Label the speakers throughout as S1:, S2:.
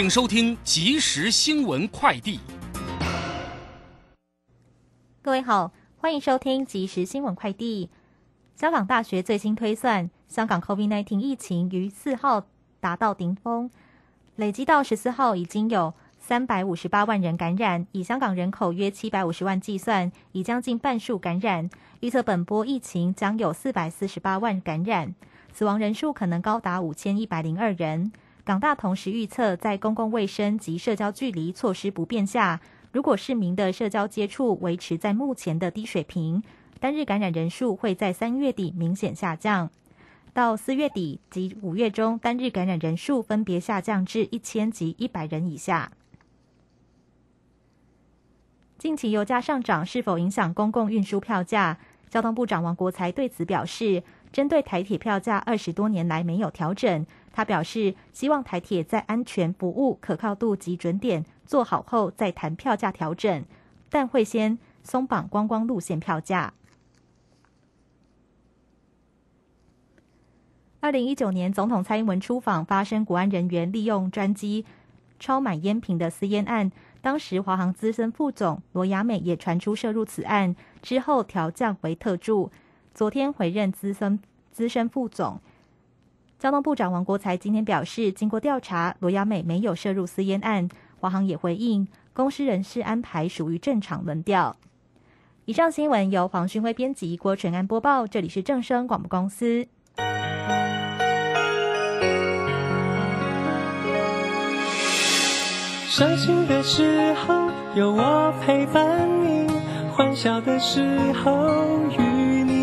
S1: 请收听即时新闻快递。
S2: 各位好，欢迎收听即时新闻快递。香港大学最新推算，香港 COVID-19 疫情于四号达到顶峰，累积到十四号已经有三百五十八万人感染，以香港人口约七百五十万计算，已将近半数感染。预测本波疫情将有四百四十八万感染，死亡人数可能高达五千一百零二人。港大同时预测，在公共卫生及社交距离措施不变下，如果市民的社交接触维持在目前的低水平，单日感染人数会在三月底明显下降。到四月底及五月中，单日感染人数分别下降至一千及一百人以下。近期油价上涨是否影响公共运输票价？交通部长王国才对此表示，针对台铁票价二十多年来没有调整。他表示，希望台铁在安全、服务、可靠度及准点做好后再谈票价调整，但会先松绑观光路线票价。二零一九年，总统蔡英文出访，发生国安人员利用专机超满烟瓶的私烟案，当时华航资深副总罗雅美也传出涉入此案，之后调降为特助，昨天回任资深资深副总。交通部长王国才今天表示，经过调查，罗亚美没有涉入私烟案。华航也回应，公司人事安排属于正常轮调。以上新闻由黄勋辉编辑，郭纯安播报。这里是正声广播公司。
S3: 伤心的时候有我陪伴你，欢笑的时候与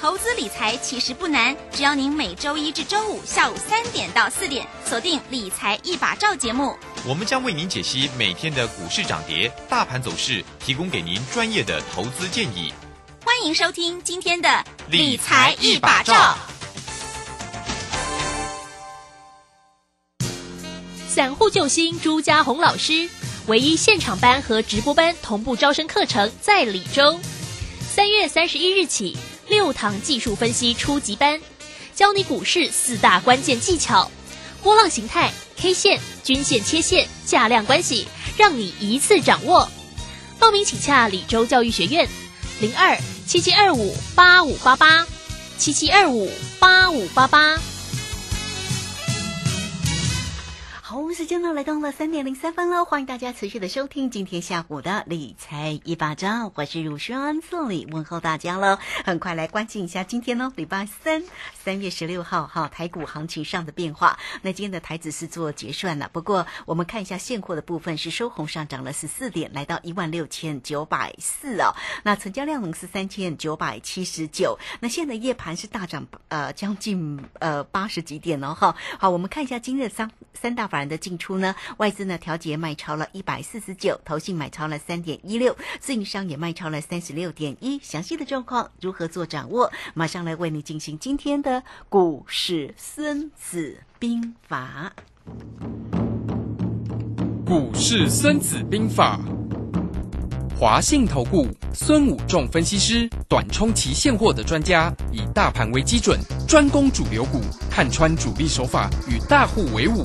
S4: 投资理财其实不难，只要您每周一至周五下午三点到四点锁定《理财一把照》节目，
S5: 我们将为您解析每天的股市涨跌、大盘走势，提供给您专业的投资建议。
S4: 欢迎收听今天的《理财一把照》。
S6: 散户救星朱家红老师，唯一现场班和直播班同步招生课程在李州，三月三十一日起。六堂技术分析初级班，教你股市四大关键技巧，波浪形态、K 线、均线、切线、价量关系，让你一次掌握。报名请洽李州教育学院，零二七七二五八五八八，七七二五八五八八。
S7: 时间呢来到了三点零三分了，欢迎大家持续的收听今天下午的理财一巴掌，我是乳霜这里问候大家了。很快来关心一下今天呢，礼拜三三月十六号哈，台股行情上的变化。那今天的台子是做结算了，不过我们看一下现货的部分是收红上涨了十四点，来到一万六千九百四哦。那成交量呢是三千九百七十九。那现在夜盘是大涨呃将近呃八十几点哦哈。好，我们看一下今日三三大法人。的进出呢？外资呢调节卖超了一百四十九，投信买超了三点一六，自营商也卖超了三十六点一。详细的状况如何做掌握？马上来为你进行今天的股市孙子兵法。
S1: 股市孙子兵法，华信投顾孙武仲分析师，短冲期现货的专家，以大盘为基准，专攻主流股，看穿主力手法，与大户为伍。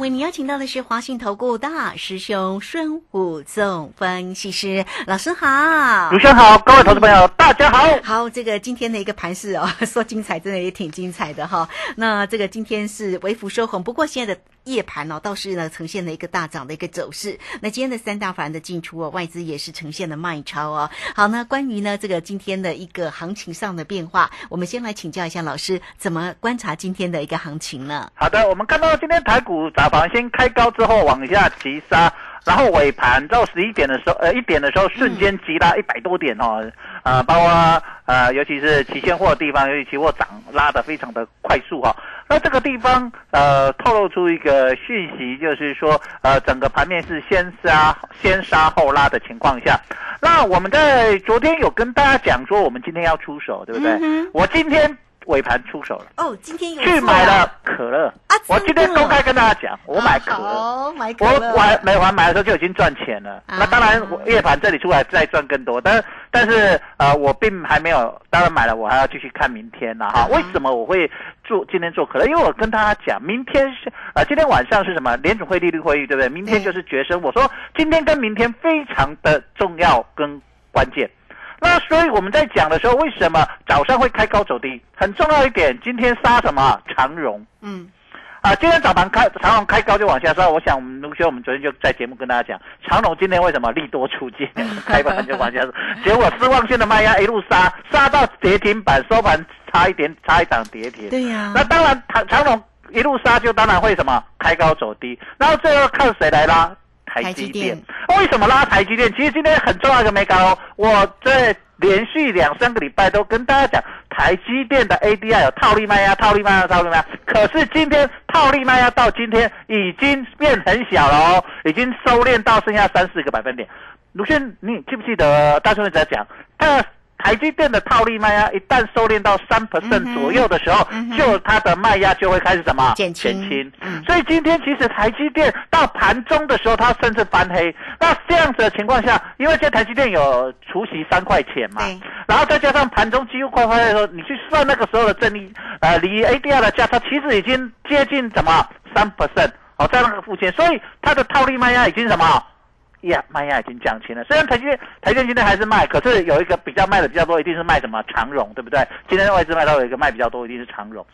S7: 为你邀请到的是华信投顾大师兄孙武总分析师老师好，
S8: 主持人好，各位投资朋友大家好。
S7: 好，这个今天的一个盘势哦，说精彩真的也挺精彩的哈。那这个今天是微幅收红，不过现在的夜盘哦倒是呢呈现了一个大涨的一个走势。那今天的三大法人的进出哦，外资也是呈现了卖超哦。好，那关于呢这个今天的一个行情上的变化，我们先来请教一下老师，怎么观察今天的一个行情呢？
S8: 好的，我们看到今天台股早盘先开高之后往下急杀，然后尾盘到十一点的时候，呃一点的时候瞬间急拉一百多点哦，呃包括呃尤其是期现货的地方，尤其期货涨拉的非常的快速哈、那这个地方呃透露出一个讯息，就是说呃整个盘面是先杀先杀后拉的情况下，那我们在昨天有跟大家讲说我们今天要出手，对不对？
S7: 嗯
S8: 我今天尾盘出手了。
S7: 哦，今天有
S8: 去买了可乐
S7: 啊
S8: 我今天公开跟大家讲，我买可乐。
S7: 好买可
S8: 我，买美环买的时候就已经赚钱了，那当然我夜盘这里出来再赚更多，但是但是呃我并还没有，当然买了我还要继续看明天了哈。为什么我会做今天做可乐？因为我跟大家讲，明天是呃今天晚上是什么联储会利率会议对不对？明天就是决升。我说今天跟明天非常的重要跟关键。那所以我们在讲的时候，为什么早上会开高走低？很重要一点，今天杀什么长荣？
S7: 嗯，
S8: 啊，今天早盘开长荣开高就往下杀，我想我们卢学，我们昨天就在节目跟大家讲，长荣今天为什么利多出尽，开盘就往下杀，结果失望性的卖压一路杀，杀到跌停板，收盘差一点差一档跌停。
S7: 对呀
S8: 那当然长长荣一路杀就当然会什么开高走低，然后最后看谁来拉。台
S7: 积
S8: 电，为什么拉台积电？其实今天很重要一个没搞哦，我在连续两三个礼拜都跟大家讲，台积电的 ADR 有套利卖压，套利卖压，套利卖压。可是今天套利卖压到今天已经变很小了哦，已经收敛到剩下三四个百分点。鲁迅，你记不记得大兄一直在讲，台积电的套利卖压一旦收敛到三 percent 左右的时候，就它的卖压就会开始什么？
S7: 减轻。
S8: 减轻。
S7: 嗯。
S8: 所以今天其实台积电到盘中的时候，它甚至翻黑。那这样子的情况下，因为这台积电有除息三块钱嘛，然后再加上盘中几乎快翻的时候，你去算那个时候的正利，呃，离 ADR 的价差其实已经接近什么三 percent 哦，在那个附近，所以它的套利卖压已经什么？呀，卖压已经降轻了。虽然台积电台积电今天还是卖，可是有一个比较卖的比较多，一定是卖什么长荣，对不对？今天外资卖到有一个卖比较多，一定是长荣。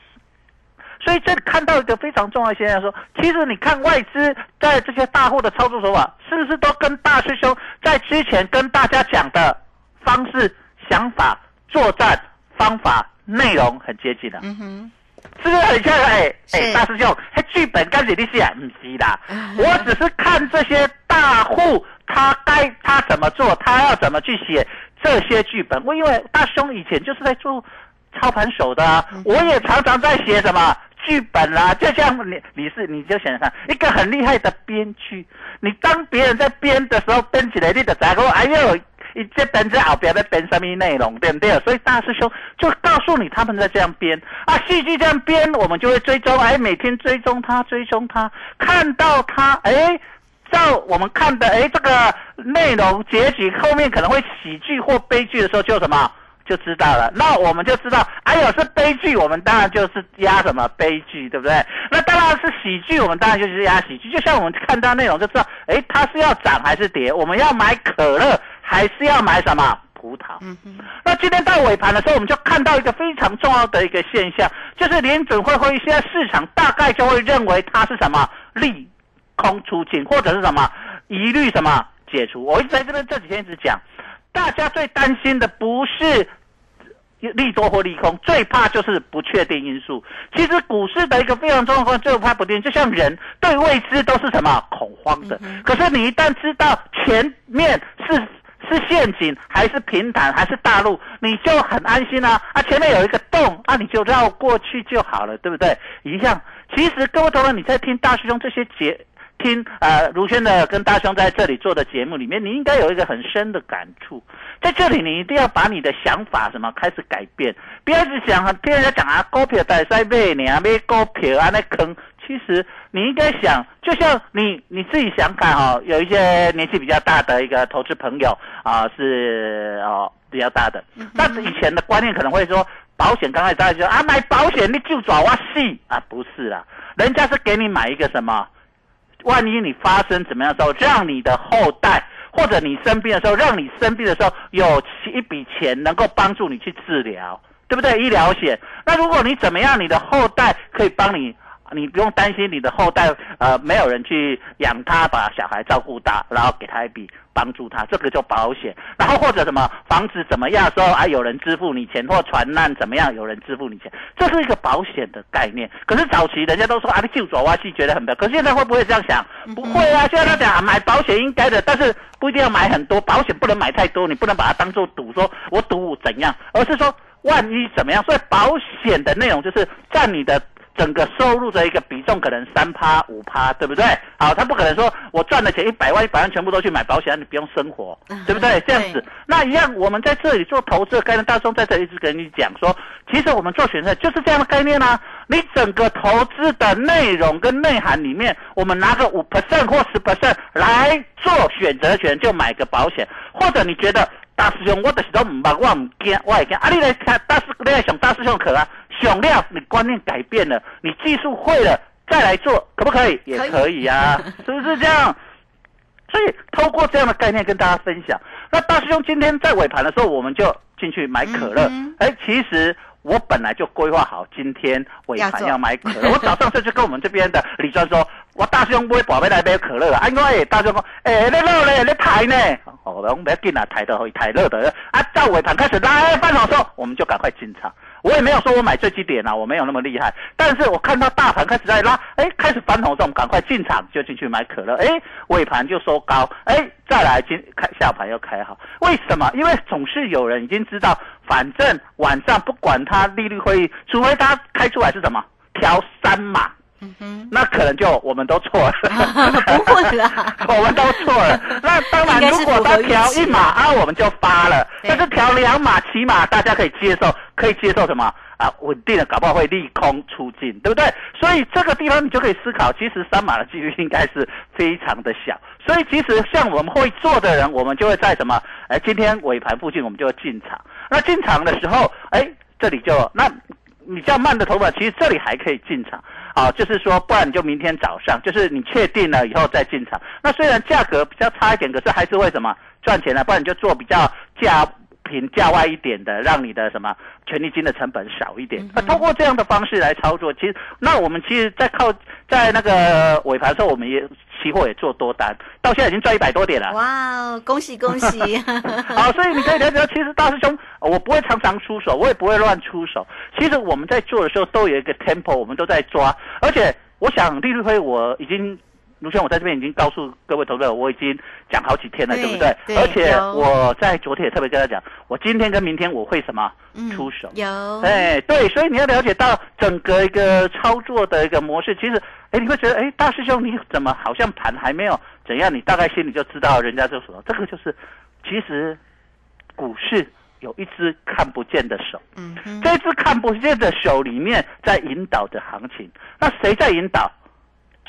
S8: 所以这里看到一个非常重要的现象，说，其实你看外资在这些大户的操作手法，是不是都跟大师兄在之前跟大家讲的方式、想法、作战方法、内容很接近的、
S7: 嗯哼，
S8: 是不是很像？哎哎，大师兄，哎，剧本该写的写不是啦，
S7: 啊
S8: 我只是看这些大户他该他怎么做，他要怎么去写这些剧本。我因为大师兄以前就是在做操盘手的我也常常在写什么。剧本啦、就像你你是你就想想看，一个很厉害的编剧，你当别人在编的时候编起来，你的咋个哎呦，你这本子后边在编什么内容，对不对？所以大师兄就告诉你他们在这样编啊，戏剧这样编，我们就会追踪，哎，每天追踪他，追踪他，看到他，哎。照我们看的，哎，这个内容结局后面可能会喜剧或悲剧的时候，就什么就知道了。那我们就知道，哎呦是悲剧，我们当然就是压什么悲剧，对不对？那当然是喜剧，我们当然就是压喜剧。就像我们看到内容就知道，哎，它是要涨还是跌？我们要买可乐还是要买什么葡萄？
S7: 嗯嗯，
S8: 那今天到尾盘的时候，我们就看到一个非常重要的一个现象，就是联准会会议，现在市场大概就会认为它是什么利空出尽，或者是什么疑虑什么解除。我一直在这边这几天一直讲，大家最担心的不是利多或利空，最怕就是不确定因素。其实股市的一个非常重要的最怕不定，就像人对未知都是什么恐慌的。可是你一旦知道前面是是陷阱还是平坦还是大陆，你就很安心啊！啊，前面有一个洞啊，你就绕过去就好了，对不对？一样。其实各位同仁，你在听大师兄这些节。听呃卢轩的跟大兄在这里做的节目里面，你应该有一个很深的感触。在这里，你一定要把你的想法什么开始改变，不要一直想听人家讲啊，股票在在买你啊，买股票啊那坑。其实你应该想，就像你你自己想看哦，有一些年纪比较大的一个投资朋友啊、是哦比较大的，那以前的观念可能会说，保险刚开始大家就说啊买保险你就抓我死啊，不是啦，人家是给你买一个什么？万一你发生怎么样的时候，让你的后代或者你生病的时候，让你生病的时候有一笔钱能够帮助你去治疗，对不对？医疗险。那如果你怎么样，你的后代可以帮你你不用担心你的后代呃没有人去养他，把小孩照顾大，然后给他一笔帮助他，这个叫保险。然后或者什么房子怎么样时候啊，有人支付你钱，或船难怎么样，有人支付你钱，这是一个保险的概念。可是早期人家都说啊，你救左挖西觉得很不，可是现在会不会这样想？不会啊，现在他讲啊买保险应该的，但是不一定要买很多，保险不能买太多，你不能把它当做赌，说我赌怎样，而是说万一怎么样。所以保险的内容就是占你的。整个收入的一个比重可能三趴五趴，对不对？好，他不可能说我赚的钱一百万一百万全部都去买保险，你不用生活，对不对？这样子，那一样，我们在这里做投资的概念，大众在这里一直跟你讲说，其实我们做选择就是这样的概念啊。你整个投资的内容跟内涵里面，我们拿个五 percent 或十 percent 来做选择权，就买个保险，或者你觉得。大师兄，我就是都唔捌，我唔惊，我会惊。啊，你来看大师，你来上大师兄课啊，上了，你观念改变了，你技术会了，再来做，可不可以？也可以啊，是不是这样？所以透过这样的概念跟大家分享。那大师兄今天在尾盘的时候，我们就进去买可乐。哎，其实。我本来就规划好今天尾盘要买可乐，我早上就去跟我们这边的李专说，我大兄买宝贝来杯可乐啊，因为大兄说，哎，你热嘞，你抬呢？哦，我们不要紧啊，抬的会抬热的啊，到尾盘开始拉翻的时候，我们就赶快进场。我也没有说我买最低点啊，我没有那么厉害。但是我看到大盘开始在拉，哎，开始翻红的时候，我们赶快进场就进去买可乐。哎，尾盘就收高，哎，再来今开下盘又开好。为什么？因为总是有人已经知道，反正晚上不管它利率会议，除非它开出来是什么调三码。嗯哼，那可能就我们都错了，
S7: 不会啦，
S8: 我们都错了。那当然，如果他调一码啊，我们就发了。但是调两码、起码大家可以接受，可以接受什么啊？稳定的，搞不好会利空出尽，对不对？所以这个地方你就可以思考，其实三码的几率应该是非常的小。所以其实像我们会做的人，我们就会在什么？哎，今天尾盘附近，我们就会进场。那进场的时候，哎，这里就那。比较慢的头发，其实这里还可以进场，啊，就是说，不然你就明天早上，就是你确定了以后再进场。那虽然价格比较差一点，可是还是会什么赚钱呢？不然你就做比较价平价外一点的，让你的什么权利金的成本少一点。那通过这样的方式来操作，其实那我们其实，在靠在那个尾盘的时候，我们也。期货也做多单，到现在已经赚一百多点了。
S7: 哇哦，恭喜恭喜！
S8: 好，所以你可以了解到，其实大师兄，我不会常常出手，我也不会乱出手。其实我们在做的时候都有一个 tempo，我们都在抓。而且我想利率会，我已经。卢轩，我在这边已经告诉各位投资者，我已经讲好几天了，对不对？而且我在昨天也特别跟他讲，我今天跟明天我会什么出手？
S7: 有，
S8: 哎，对，所以你要了解到整个一个操作的一个模式。其实，哎，你会觉得，哎，大师兄你怎么好像盘还没有怎样？你大概心里就知道人家就说，这个就是，其实股市有一只看不见的手，嗯，这只看不见的手里面在引导着行情。那谁在引导？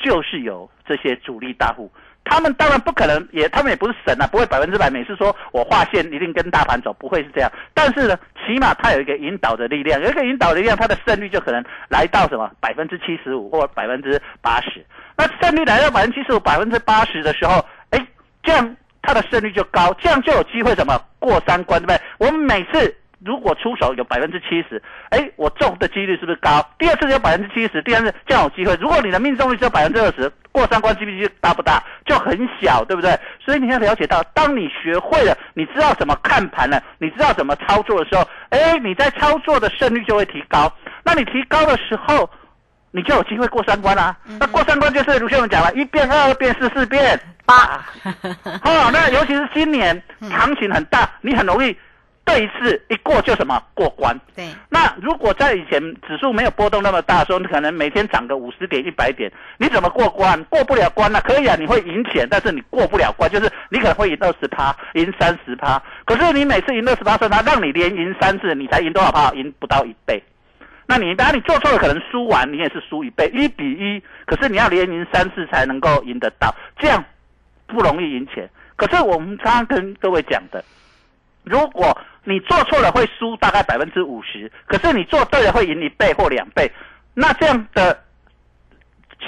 S8: 就是有这些主力大户，他们当然不可能，也他们也不是神啊，不会百分之百每次说我划线一定跟大盘走，不会是这样。但是呢，起码它有一个引导的力量，有一个引导的力量，它的胜率就可能来到什么百分之七十五或百分之八十。那胜率来到百分之七十五、百分之八十的时候，哎，这样它的胜率就高，这样就有机会什么过三关，对不对？我们每次。如果出手有百分之七十，哎，我中的几率是不是高？第二次有百分之七十，第三次这样有机会。如果你的命中率只有百分之二十，过三关几率大不大？就很小，对不对？所以你要了解到，当你学会了，你知道怎么看盘了，你知道怎么操作的时候，哎，你在操作的胜率就会提高。那你提高的时候，你就有机会过三关啦。那过三关就是卢先生讲了，一变二，变四，四变八。哦，那尤其是今年行情很大，你很容易。这一次一过就什么过关？
S7: 对。
S8: 那如果在以前指数没有波动那么大的时候，你可能每天涨个五十点、一百点，你怎么过关？过不了关了。可以啊，你会赢钱，但是你过不了关，就是你可能会赢二十趴，赢三十趴。可是你每次赢二十趴，算他让你连赢三次，你才赢多少趴？赢不到一倍。那你当然你做错了，可能输完你也是输一倍，一比一。可是你要连赢三次才能够赢得到，这样不容易赢钱。可是我们常常跟各位讲的，如果你做错了会输大概百分之五十，可是你做对了会赢一倍或两倍，那这样的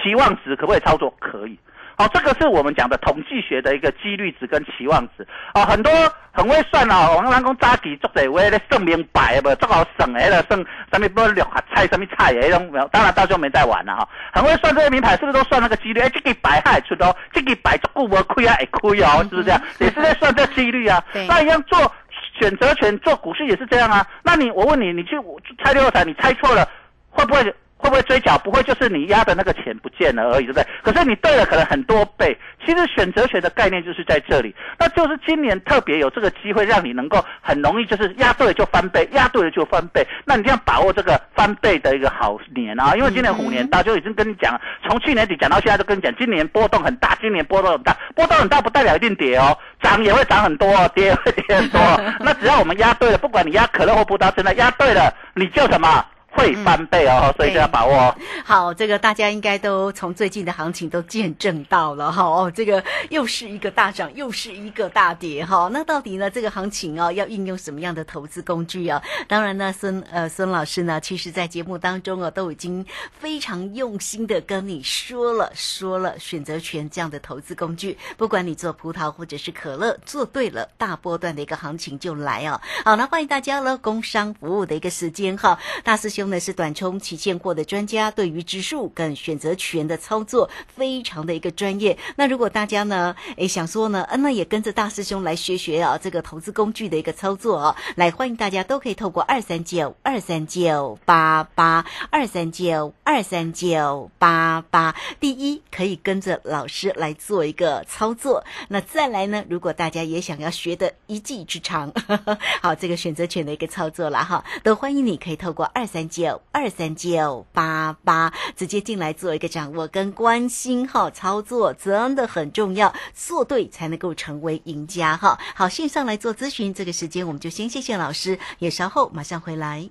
S8: 期望值可不可以操作？可以。哦，这个是我们讲的统计学的一个几率值跟期望值。哦，很多很会算哦，王人讲早期做者为咧算明白不，做好省诶了，算什么不六合菜什么菜诶，当然大家没在玩了哈。很会算这些名牌，是不是都算那个几率？哎，这个白还出哦，这个白做顾无亏啊，会亏哦，是不是这样？也是在算这几率啊。那一样做选择权做股市也是这样啊。那你我问你，你去猜六合彩，你猜错了，会不会？会不会追缴？不会，就是你压的那个钱不见了而已，对不对？可是你对了，可能很多倍。其实选择权的概念就是在这里，那就是今年特别有这个机会，让你能够很容易就是压对了就翻倍，压对了就翻倍。那你这样把握这个翻倍的一个好年啊，因为今年虎年大，就已经跟你讲，从去年底讲到现在都跟你讲，今年波动很大，今年波动很大，波动很大不代表一定跌哦，涨也会涨很多，跌也会跌很多。那只要我们压对了，不管你压可乐或葡萄，真的压对了，你就什么？会翻倍哦，所以就要把握。
S7: 哦好，这个大家应该都从最近的行情都见证到了哈。哦，这个又是一个大涨，又是一个大跌哈。那到底呢，这个行情哦，要运用什么样的投资工具啊？当然呢，孙呃孙老师呢，其实在节目当中啊，都已经非常用心的跟你说了说了选择权这样的投资工具。不管你做葡萄或者是可乐，做对了，大波段的一个行情就来哦。好，那欢迎大家了，工商服务的一个时间哈，大师兄。呢是短冲期现货的专家，对于指数跟选择权的操作非常的一个专业。那如果大家呢，诶想说呢，嗯，那也跟着大师兄来学学啊，这个投资工具的一个操作啊，来欢迎大家都可以透过二三九二三九八八二三九二三九八八，第一可以跟着老师来做一个操作。那再来呢，如果大家也想要学的一技之长，好，这个选择权的一个操作了哈，都欢迎你可以透过二三九。九二三九八八，直接进来做一个掌握跟关心哈，操作真的很重要，做对才能够成为赢家哈。好，线上来做咨询，这个时间我们就先谢谢老师，也稍后马上回来。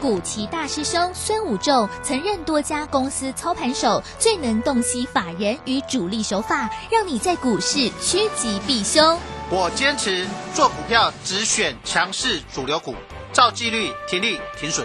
S6: 古奇大师兄孙武仲曾任多家公司操盘手，最能洞悉法人与主力手法，让你在股市趋吉避凶。
S9: 我坚持做股票只选强势主流股，照纪律停利停损。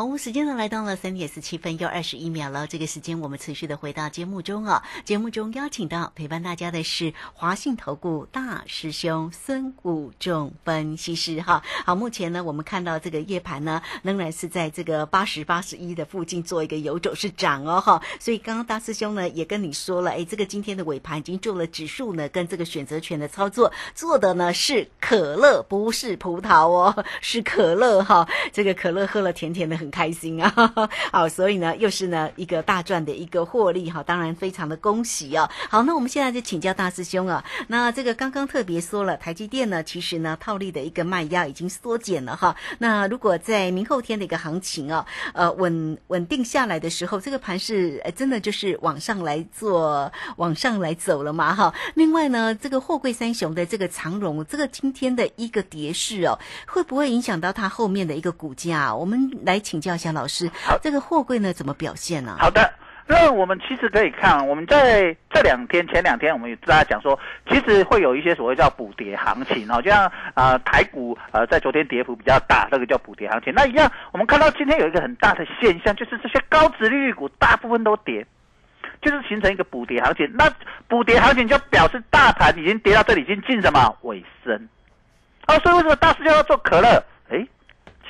S7: 好，时间呢来到了三点四七分又二十一秒了。这个时间我们持续的回到节目中啊。节目中邀请到陪伴大家的是华信投顾大师兄孙谷仲分析师哈。好，目前呢我们看到这个夜盘呢仍然是在这个八十八十一的附近做一个游走是涨哦哈。所以刚刚大师兄呢也跟你说了，哎，这个今天的尾盘已经做了指数呢跟这个选择权的操作，做的呢是可乐不是葡萄哦，是可乐哈。这个可乐喝了甜甜的。很开心啊，好，所以呢，又是呢一个大赚的一个获利哈，当然非常的恭喜哦。好，那我们现在就请教大师兄啊，那这个刚刚特别说了，台积电呢，其实呢套利的一个卖压已经缩减了哈。那如果在明后天的一个行情啊，呃稳稳定下来的时候，这个盘是真的就是往上来做，往上来走了嘛哈。另外呢，这个货柜三雄的这个长荣，这个今天的一个跌势哦，会不会影响到它后面的一个股价？我们来。请教一下老师，好，这个货柜呢怎么表现呢？
S8: 好的，那我们其实可以看，我们在这两天、前两天，我们也大家讲说，其实会有一些所谓叫补跌行情哦，就像啊台股呃在昨天跌幅比较大，那个叫补跌行情。那一样，我们看到今天有一个很大的现象，就是这些高值利率股大部分都跌，就是形成一个补跌行情。那补跌行情就表示大盘已经跌到这里，已经进什么尾声？哦，所以为什么大师就要做可乐？哎。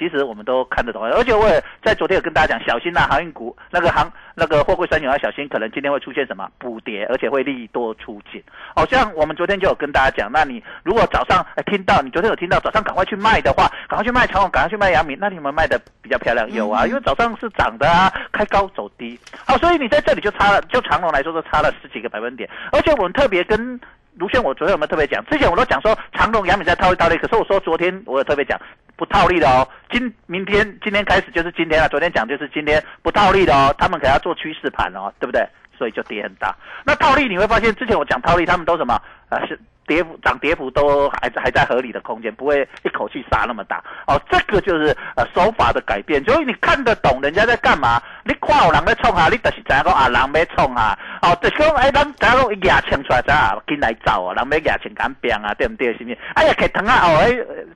S8: 其实我们都看得懂，而且我也在昨天有跟大家讲，小心呐，航运股那个航那个货柜三雄要小心，可能今天会出现什么补跌，而且会利多出尽。好像我们昨天就有跟大家讲，那你如果早上听到，你昨天有听到早上赶快去卖的话，赶快去卖长虹，赶快去卖阳明，那你们卖的比较漂亮，有啊，因为早上是涨的啊，开高走低。好，所以你在这里就差了，就长虹来说都差了十几个百分点，而且我们特别跟。卢轩，我昨天有没有特别讲？之前我都讲说长隆、阳明在套利套利，可是我说昨天我有特别讲不套利的哦。今明天今天开始就是今天了，昨天讲就是今天不套利的哦。他们可要做趋势盘哦，对不对？所以就跌很大。那套利你会发现，之前我讲套利，他们都什么？呃，是跌幅涨跌幅都还还在合理的空间，不会一口气杀那么大。哦，这个就是呃手法的改变，所以你看得懂人家在干嘛。你看有人在冲啊，你就是知影讲啊，人要冲啊。哦，就是讲哎，咱咱讲牙枪出来，咱紧来走啊，人要牙枪敢病啊，对不对？是不是？哎呀，给疼啊！哦，哎，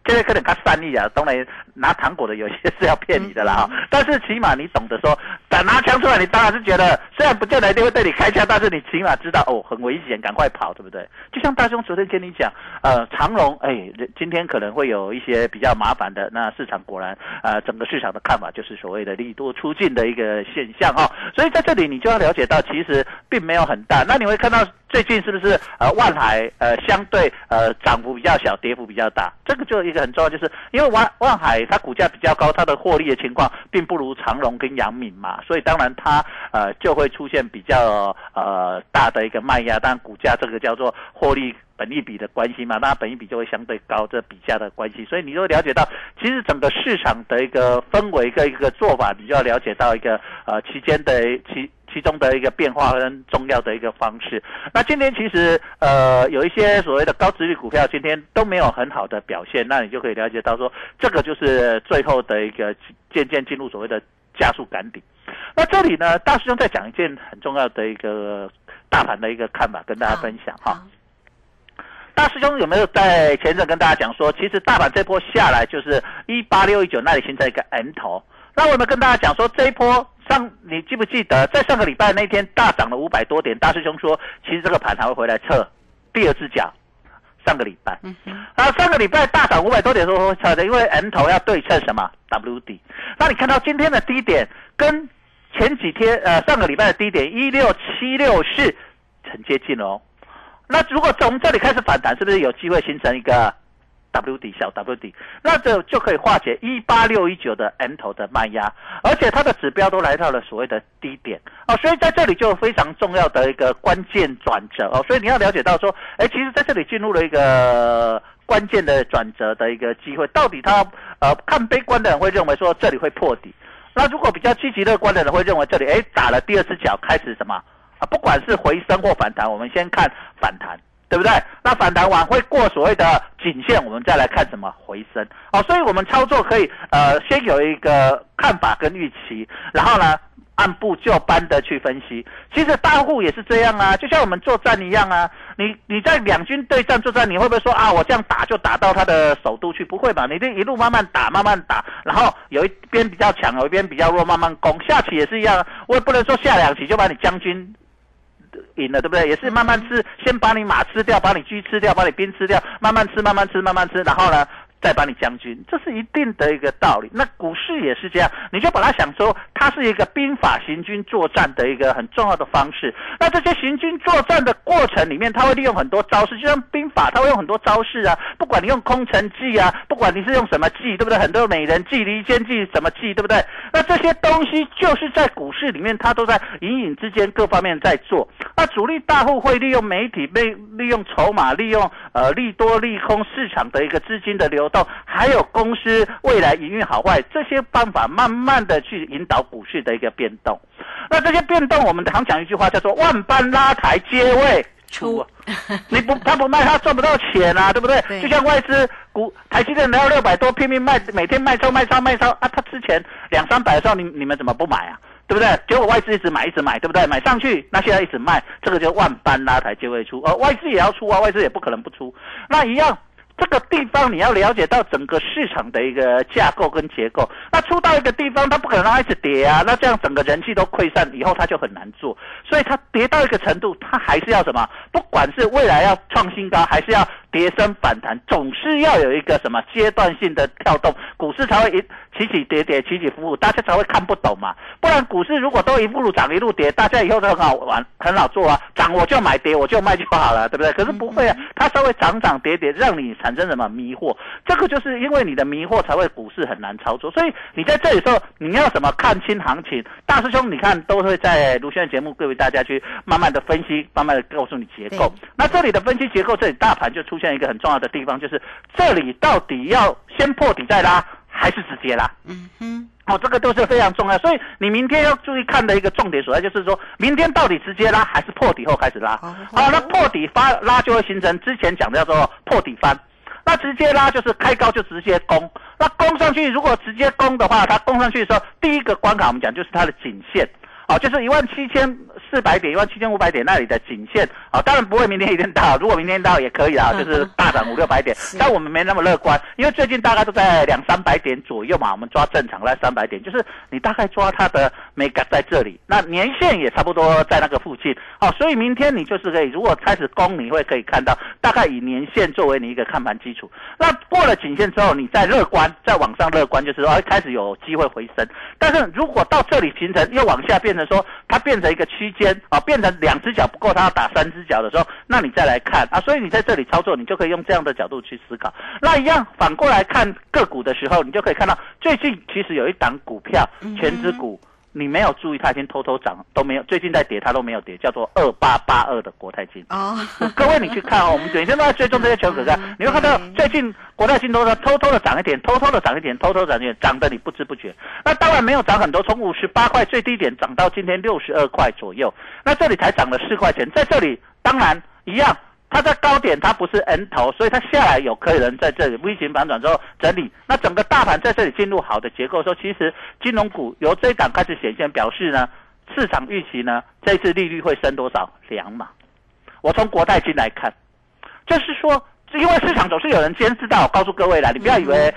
S8: 这个可能较善意啊，当然拿糖果的有些是要骗你的啦哈。但是起码你懂得说，敢拿枪出来，你当然是觉得虽然不见得一定会对你开枪，但是你起码知道哦，很危险，赶快跑，对不对？就像大兄昨天跟你讲，呃，长隆，哎，今天可能会有一些比较麻烦的，那市场果然，呃，整个市场的看法就是所谓的利多出尽的一个现象哈。所以在这里你就要了解到，其实并没有很大。那你会看到最近是不是呃万海呃相对呃涨幅比较小，跌幅比较大？这个就一个很重要，就是因为万万海它股价比较高，它的获利的情况并不如长隆跟阳明嘛，所以当然它呃就会出现比较呃大的一个卖压。当然股价这个叫做获利本益比的关系嘛，那本益比就会相对高，这比价的关系。所以你就了解到，其实整个市场的一个氛围跟一个做法，你就要了解到一个呃期间的其其中的一个变化跟重要的一个方式。那今天其实呃有一些所谓的高值率股票今天都没有很好的表现，那你就可以了解到说，这个就是最后的一个渐渐进入所谓的加速赶底。那这里呢，大师兄再讲一件很重要的一个大盘的一个看法跟大家分享哈。大师兄有没有在前阵跟大家讲说，其实大盘这波下来就是一八六一九那里形成一个 M 头。那我们跟大家讲说，这一波上你记不记得，在上个礼拜那天大涨了五百多点，大师兄说，其实这个盘还会回来测第二只脚。上个礼拜，啊，上个礼拜大涨五百多点的时候会测的，因为 M 头要对称什么 W 底。那你看到今天的低点跟前几天呃上个礼拜的低点一六七六是很接近哦。那如果从这里开始反弹，是不是有机会形成一个 W 底小 W 底？那这就可以化解一八六一九的 M 头的卖压，而且它的指标都来到了所谓的低点哦，所以在这里就非常重要的一个关键转折哦，所以你要了解到说，哎，其实在这里进入了一个关键的转折的一个机会，到底他呃看悲观的人会认为说这里会破底，那如果比较积极乐观的人会认为这里哎打了第二只脚开始什么？啊，不管是回升或反弹，我们先看反弹，对不对？那反弹完会过所谓的颈线，我们再来看什么回升。哦，所以我们操作可以呃先有一个看法跟预期，然后呢按部就班的去分析。其实大户也是这样啊，就像我们作战一样啊。你你在两军对战作战，你会不会说啊，我这样打就打到他的首都去？不会吧？你这一路慢慢打，慢慢打，然后有一边比较强，有一边比较弱，慢慢攻。下棋也是一样，我也不能说下两棋就把你将军。赢了，对不对？也是慢慢吃，先把你马吃掉，把你车吃掉，把你兵吃掉，慢慢吃，慢慢吃，慢慢吃，然后呢，再把你将军，这是一定的一个道理。那股市也是这样，你就把它想说，它是一个兵法行军作战的一个很重要的方式。那这些行军作战的过程里面，它会利用很多招式，就像兵法，它会用很多招式啊。不管你用空城计啊，不管你是用什么计，对不对？很多美人计、离间计，什么计，对不对？那这些东西就是在股市里面，它都在隐隐之间各方面在做。那主力大户会利用媒体、被利用筹码、利用呃利多利空市场的一个资金的流动，还有公司未来营运好坏这些办法，慢慢的去引导股市的一个变动。那这些变动，我们常讲一句话叫做“万般拉抬皆为出”。你不他不卖，他赚不到钱啊，对不对？就像外资股台积电来到六百多，拼命卖，每天卖超卖超卖超啊！他之前两三百的时候，你你们怎么不买啊？对不对？结果外资一直买，一直买，对不对？买上去，那现在一直卖，这个就万般拉抬皆为出。而外资也要出啊，外资也不可能不出。那一样，这个地方你要了解到整个市场的一个架构跟结构。那出到一个地方，它不可能一直跌啊。那这样整个人气都溃散以后，它就很难做。所以它跌到一个程度，它还是要什么？不管是未来要创新高，还是要跌升反弹，总是要有一个什么阶段性的跳动，股市才会一。起起跌跌，起起伏伏，大家才会看不懂嘛。不然股市如果都一路涨一路跌，大家以后都很好玩，很好做啊。涨我就买，跌我就卖就好了，对不对？可是不会啊，它稍微涨涨跌跌，让你产生什么迷惑？这个就是因为你的迷惑，才会股市很难操作。所以你在这里说你要什么看清行情，大师兄你看都会在卢轩的节目，各位大家去慢慢的分析，慢慢的告诉你结构。那这里的分析结构，这里大盘就出现一个很重要的地方，就是这里到底要先破底再拉。还是直接拉？
S7: 嗯哼，
S8: 哦，这个都是非常重要，所以你明天要注意看的一个重点所在，就是说明天到底直接拉还是破底后开始拉？
S7: 哦
S8: 好，那破底发拉就会形成之前讲的叫做破底翻，那直接拉就是开高就直接攻，那攻上去如果直接攻的话，它攻上去的时候，第一个关卡我们讲就是它的颈线。哦，就是一万七千四百点、一万七千五百点那里的颈线，啊、当然不会明天一定到，如果明天到也可以啊，就是大涨五六百点，但我们没那么乐观，因为最近大概都在两三百点左右嘛，我们抓正常在三百点，就是你大概抓它的美感在这里，那年线也差不多在那个附近，好、所以明天你就是可以，如果开始攻，你会可以看到大概以年线作为你一个看盘基础，那过了颈线之后，你再乐观，再往上乐观，就是说哎开始有机会回升，但是如果到这里形成又往下变成说它变成一个区间啊，变成两只脚不够，它要打三只脚的时候，那你再来看啊，所以你在这里操作，你就可以用这样的角度去思考。那一样反过来看个股的时候，你就可以看到最近其实有一档股票全指股。你没有注意，它已经偷偷涨，都没有。最近在跌，它都没有跌，叫做二八八二的国泰金。
S7: 哦，
S8: 各位，你去看哦，我们每天都在追踪这些全股票，你会看到最近国泰金都在偷偷的涨一点，偷偷的涨一点，偷偷地涨一点，涨得你不知不觉。那当然没有涨很多，从五十八块最低点涨到今天六十二块左右，那这里才涨了四块钱，在这里当然一样。它在高点，它不是 N 头，所以它下来有可能在这里 V 型反转之后整理。那整个大盘在这里进入好的结构的时候，其实金融股由这一档开始显现，表示呢，市场预期呢，这次利率会升多少？两码。我从国泰金来看，就是说，因为市场总是有人先知道。我告诉各位啦，你不要以为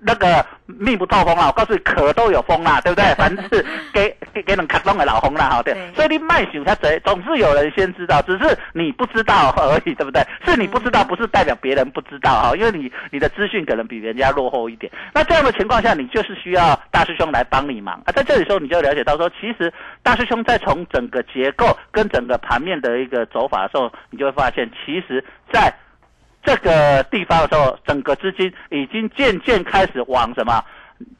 S8: 那个密不透风啊，我告诉你，壳都有风啦，对不对？反正是给给给人卡中的老红啦，哈，对。
S7: 对
S8: 所以你卖想它贼，总是有人先知道，只是你不知道而已，对不对？是你不知道，不是代表别人不知道哈，因为你你的资讯可能比人家落后一点。那这样的情况下，你就是需要大师兄来帮你忙啊。在这里时候，你就了解到说，其实大师兄在从整个结构跟整个盘面的一个走法的时候，你就会发现，其实在这个地方的时候，整个资金已经渐渐开始往什么？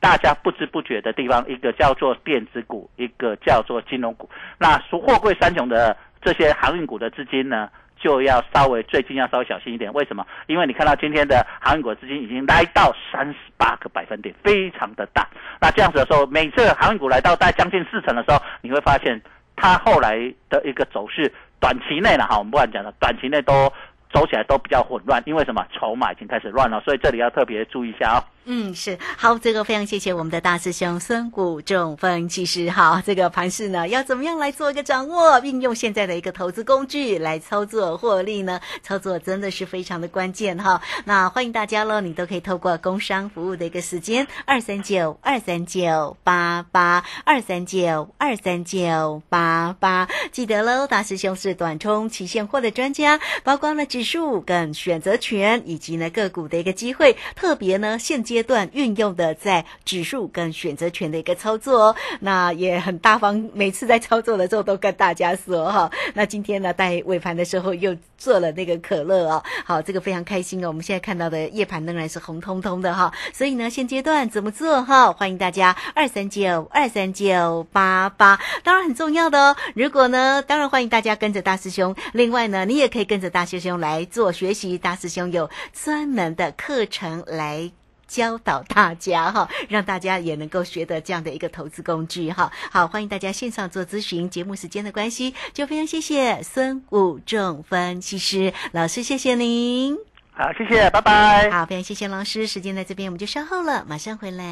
S8: 大家不知不觉的地方，一个叫做电子股，一个叫做金融股。那属货柜三雄的这些航运股的资金呢，就要稍微最近要稍微小心一点。为什么？因为你看到今天的航运股资金已经来到三十八个百分点，非常的大。那这样子的时候，每次航运股来到大概将近四成的时候，你会发现它后来的一个走势，短期内呢，哈，我们不管讲了，短期内都。走起来都比较混乱，因为什么？筹码已经开始乱了，所以这里要特别注意一下哦。
S7: 嗯，是好，这个非常谢谢我们的大师兄孙谷仲分析师哈。这个盘势呢，要怎么样来做一个掌握，运用现在的一个投资工具来操作获利呢？操作真的是非常的关键哈。那欢迎大家喽，你都可以透过工商服务的一个时间二三九二三九八八二三九二三九八八，记得喽，大师兄是短冲期现货的专家，包括了指数跟选择权以及呢个股的一个机会，特别呢现阶阶段运用的在指数跟选择权的一个操作哦，那也很大方，每次在操作的时候都跟大家说哈。那今天呢，在尾盘的时候又做了那个可乐哦，好，这个非常开心哦。我们现在看到的夜盘仍然是红彤彤的哈，所以呢，现阶段怎么做哈？欢迎大家二三九二三九八八，当然很重要的哦。如果呢，当然欢迎大家跟着大师兄，另外呢，你也可以跟着大师兄来做学习，大师兄有专门的课程来。教导大家哈，让大家也能够学得这样的一个投资工具哈。好，欢迎大家线上做咨询。节目时间的关系，就非常谢谢孙武仲分析师老师，谢谢您。
S8: 好，谢谢，拜拜。
S7: 好，非常谢谢老师。时间在这边，我们就稍后了，马上回来。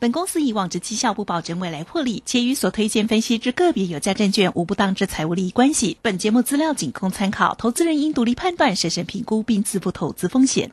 S10: 本公司以往之绩效不保证未来获利，且与所推荐分析之个别有价证券无不当之财务利益关系。本节目资料仅供参考，投资人应独立判断、审慎评估并自负投资风险。